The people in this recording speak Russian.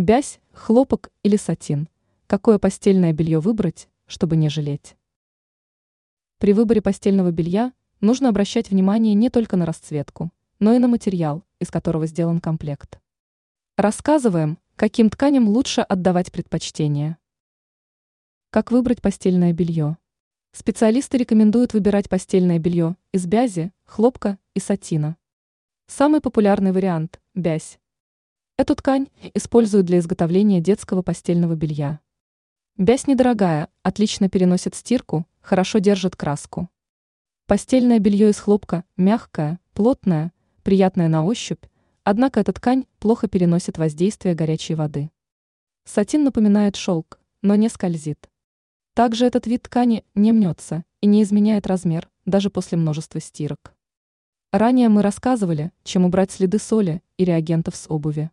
Бязь, хлопок или сатин. Какое постельное белье выбрать, чтобы не жалеть? При выборе постельного белья нужно обращать внимание не только на расцветку, но и на материал, из которого сделан комплект. Рассказываем, каким тканям лучше отдавать предпочтение. Как выбрать постельное белье? Специалисты рекомендуют выбирать постельное белье из бязи, хлопка и сатина. Самый популярный вариант – бязь. Эту ткань используют для изготовления детского постельного белья. Бязь недорогая, отлично переносит стирку, хорошо держит краску. Постельное белье из хлопка мягкое, плотное, приятное на ощупь, однако эта ткань плохо переносит воздействие горячей воды. Сатин напоминает шелк, но не скользит. Также этот вид ткани не мнется и не изменяет размер, даже после множества стирок. Ранее мы рассказывали, чем убрать следы соли и реагентов с обуви.